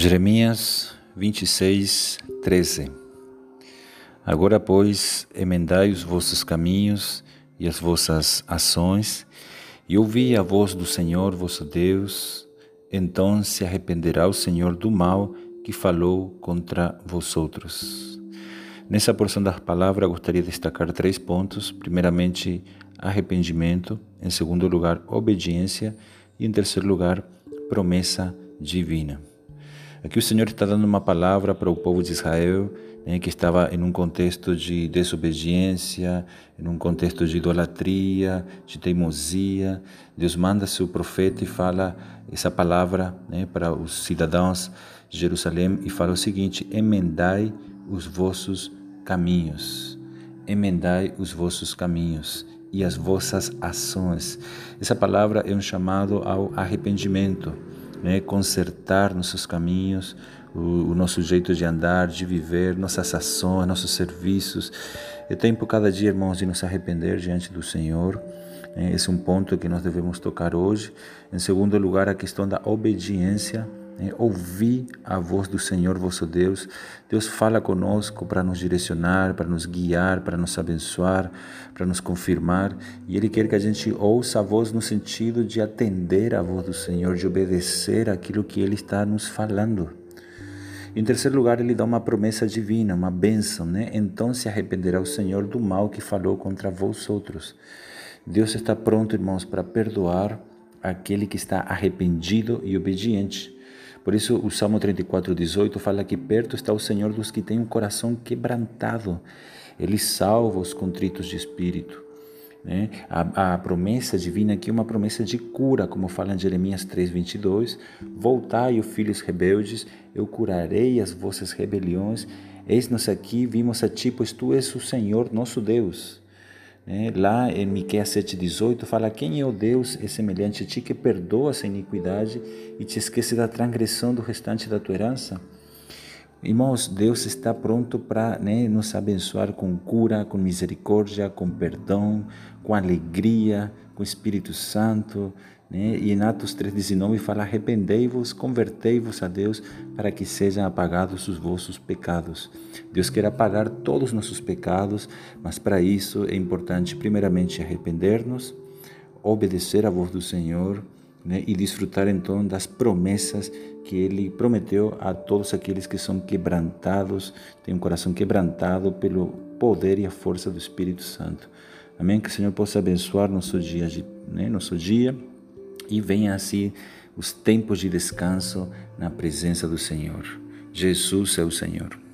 Jeremias 26, 13 Agora, pois, emendai os vossos caminhos e as vossas ações, e ouvi a voz do Senhor vosso Deus, então se arrependerá o Senhor do mal que falou contra vosotros. Nessa porção da palavra, gostaria de destacar três pontos. Primeiramente, arrependimento. Em segundo lugar, obediência. E em terceiro lugar, promessa divina. Aqui o Senhor está dando uma palavra para o povo de Israel né, que estava em um contexto de desobediência, em um contexto de idolatria, de teimosia. Deus manda seu profeta e fala essa palavra né, para os cidadãos de Jerusalém e fala o seguinte: emendai os vossos caminhos, emendai os vossos caminhos e as vossas ações. Essa palavra é um chamado ao arrependimento né, consertar nossos caminhos, o, o, nosso jeito de andar, de viver, nossas ações, nossos serviços. É tempo cada dia, irmãos, de nos arrepender diante do Senhor. Né? Esse é um ponto que nós devemos tocar hoje. Em segundo lugar, a questão da obediência né? Ouvir a voz do Senhor vosso Deus. Deus fala conosco para nos direcionar, para nos guiar, para nos abençoar, para nos confirmar. E Ele quer que a gente ouça a voz no sentido de atender a voz do Senhor, de obedecer aquilo que Ele está nos falando. Em terceiro lugar, ele dá uma promessa divina, uma bênção, né? Então se arrependerá o Senhor do mal que falou contra vós outros. Deus está pronto, irmãos, para perdoar aquele que está arrependido e obediente. Por isso, o Salmo 34, 18 fala que perto está o Senhor dos que têm um coração quebrantado. Ele salva os contritos de espírito. Né? A, a, promessa divina aqui é uma promessa de cura, como fala em Jeremias 3,22. Voltai, filhos rebeldes, eu curarei as vossas rebeliões. Eis-nos aqui, vimos a ti, pois tu és o Senhor nosso Deus. É, lá em Miqueias 7,18 fala: Quem é o Deus é semelhante a ti que perdoa essa iniquidade e te esquece da transgressão do restante da tua herança? Irmãos, Deus está pronto para né, nos abençoar com cura, com misericórdia, com perdão, com alegria, com Espírito Santo. Né? E em Atos 3,19 fala: Arrependei-vos, convertei-vos a Deus, para que sejam apagados os vossos pecados. Deus quer apagar todos os nossos pecados, mas para isso é importante, primeiramente, arrepender-nos, obedecer à voz do Senhor né? e desfrutar então das promessas que Ele prometeu a todos aqueles que são quebrantados, têm um coração quebrantado pelo poder e a força do Espírito Santo. Amém? Que o Senhor possa abençoar nosso dia, né? nosso dia e venha assim os tempos de descanso na presença do Senhor. Jesus é o Senhor.